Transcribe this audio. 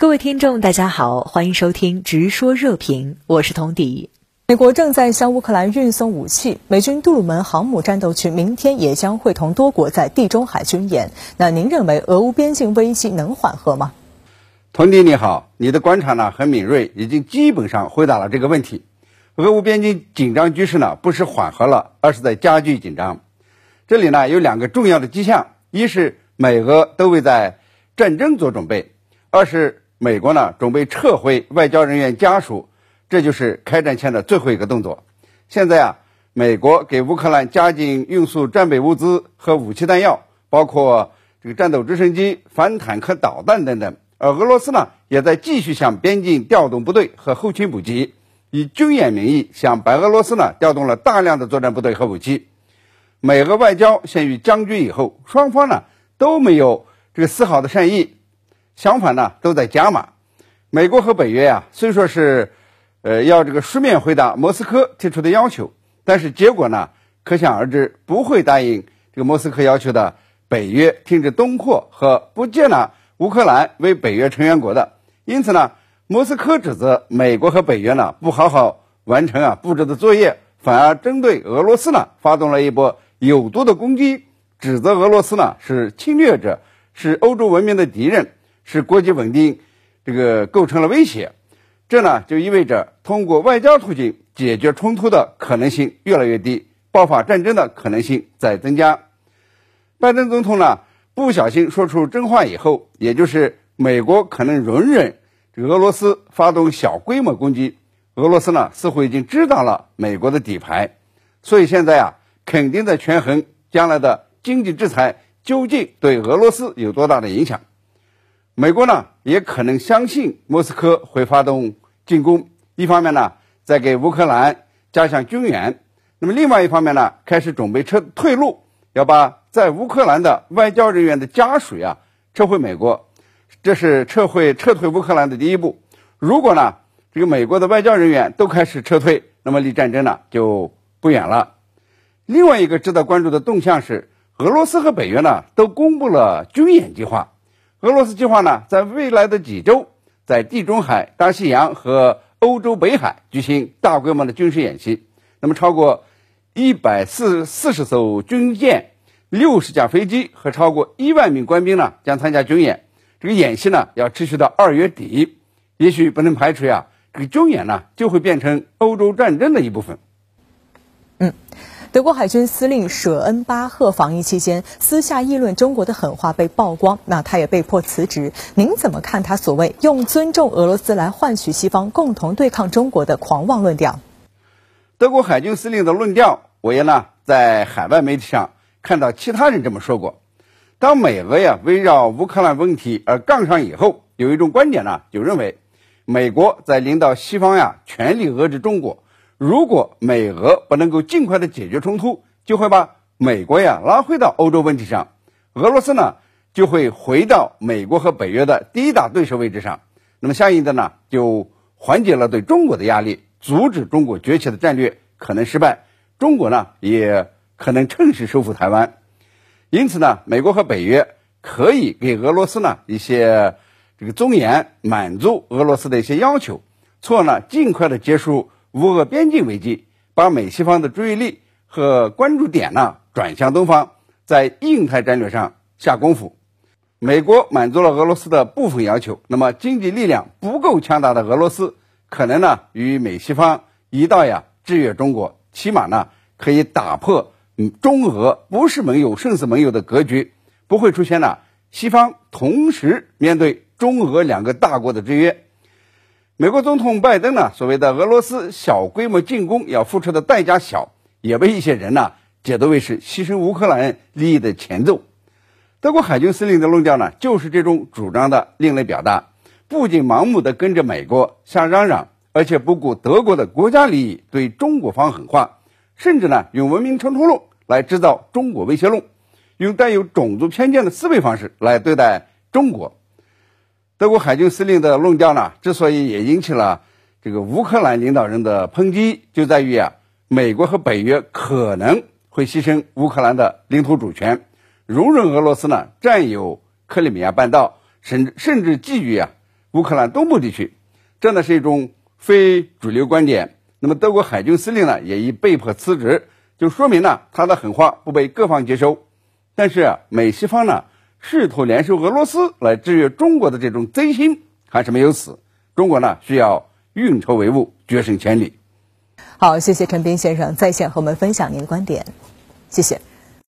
各位听众，大家好，欢迎收听《直说热评》，我是童迪。美国正在向乌克兰运送武器，美军杜鲁门航母战斗群明天也将会同多国在地中海军演。那您认为俄乌边境危机能缓和吗？童迪你好，你的观察呢很敏锐，已经基本上回答了这个问题。俄乌边境紧张局势呢不是缓和了，而是在加剧紧张。这里呢有两个重要的迹象：一是美俄都为在战争做准备；二是。美国呢准备撤回外交人员家属，这就是开战前的最后一个动作。现在啊，美国给乌克兰加紧运输战备物资和武器弹药，包括这个战斗直升机、反坦克导弹等等。而俄罗斯呢，也在继续向边境调动部队和后勤补给，以军演名义向白俄罗斯呢调动了大量的作战部队和武器。美俄外交陷于僵局以后，双方呢都没有这个丝毫的善意。相反呢，都在加码。美国和北约呀，虽说是，呃，要这个书面回答莫斯科提出的要求，但是结果呢，可想而知，不会答应这个莫斯科要求的北约停止东扩和不接纳乌克兰为北约成员国的。因此呢，莫斯科指责美国和北约呢不好好完成啊布置的作业，反而针对俄罗斯呢发动了一波有毒的攻击，指责俄罗斯呢是侵略者，是欧洲文明的敌人。使国际稳定这个构成了威胁，这呢就意味着通过外交途径解决冲突的可能性越来越低，爆发战争的可能性在增加。拜登总统呢不小心说出真话以后，也就是美国可能容忍俄罗斯发动小规模攻击，俄罗斯呢似乎已经知道了美国的底牌，所以现在啊肯定在权衡将来的经济制裁究竟对俄罗斯有多大的影响。美国呢也可能相信莫斯科会发动进攻，一方面呢在给乌克兰加强军援，那么另外一方面呢开始准备撤退路，要把在乌克兰的外交人员的家属呀撤回美国，这是撤回撤退乌克兰的第一步。如果呢这个美国的外交人员都开始撤退，那么离战争呢就不远了。另外一个值得关注的动向是，俄罗斯和北约呢都公布了军演计划。俄罗斯计划呢，在未来的几周，在地中海、大西洋和欧洲北海举行大规模的军事演习。那么，超过一百四四十艘军舰、六十架飞机和超过一万名官兵呢，将参加军演。这个演习呢，要持续到二月底。也许不能排除呀，这个军演呢，就会变成欧洲战争的一部分。嗯。德国海军司令舍恩巴赫防疫期间私下议论中国的狠话被曝光，那他也被迫辞职。您怎么看他所谓用尊重俄罗斯来换取西方共同对抗中国的狂妄论调？德国海军司令的论调，我也呢在海外媒体上看到其他人这么说过。当美俄呀围绕乌克兰问题而杠上以后，有一种观点呢就认为，美国在领导西方呀全力遏制中国。如果美俄不能够尽快的解决冲突，就会把美国呀拉回到欧洲问题上，俄罗斯呢就会回到美国和北约的第一大对手位置上，那么相应的呢就缓解了对中国的压力，阻止中国崛起的战略可能失败，中国呢也可能趁势收复台湾，因此呢，美国和北约可以给俄罗斯呢一些这个尊严，满足俄罗斯的一些要求，从而呢尽快的结束。乌俄边境危机，把美西方的注意力和关注点呢转向东方，在印太战略上下功夫。美国满足了俄罗斯的部分要求，那么经济力量不够强大的俄罗斯，可能呢与美西方一道呀制约中国，起码呢可以打破中俄不是盟友胜似盟友的格局，不会出现呢西方同时面对中俄两个大国的制约。美国总统拜登呢，所谓的俄罗斯小规模进攻要付出的代价小，也被一些人呢解读为是牺牲乌克兰利益的前奏。德国海军司令的论调呢，就是这种主张的另类表达，不仅盲目的跟着美国瞎嚷嚷，而且不顾德国的国家利益对中国方狠话，甚至呢用文明冲突论来制造中国威胁论，用带有种族偏见的思维方式来对待中国。德国海军司令的论调呢，之所以也引起了这个乌克兰领导人的抨击，就在于啊，美国和北约可能会牺牲乌克兰的领土主权，容忍俄罗斯呢占有克里米亚半岛，甚至甚至觊觎啊乌克兰东部地区，这呢是一种非主流观点。那么德国海军司令呢也已被迫辞职，就说明呢他的狠话不被各方接收。但是美西方呢试图联手俄罗斯来制约中国的这种贼心还是没有死。中国呢需要运筹帷幄，决胜千里。好，谢谢陈斌先生在线和我们分享您的观点，谢谢。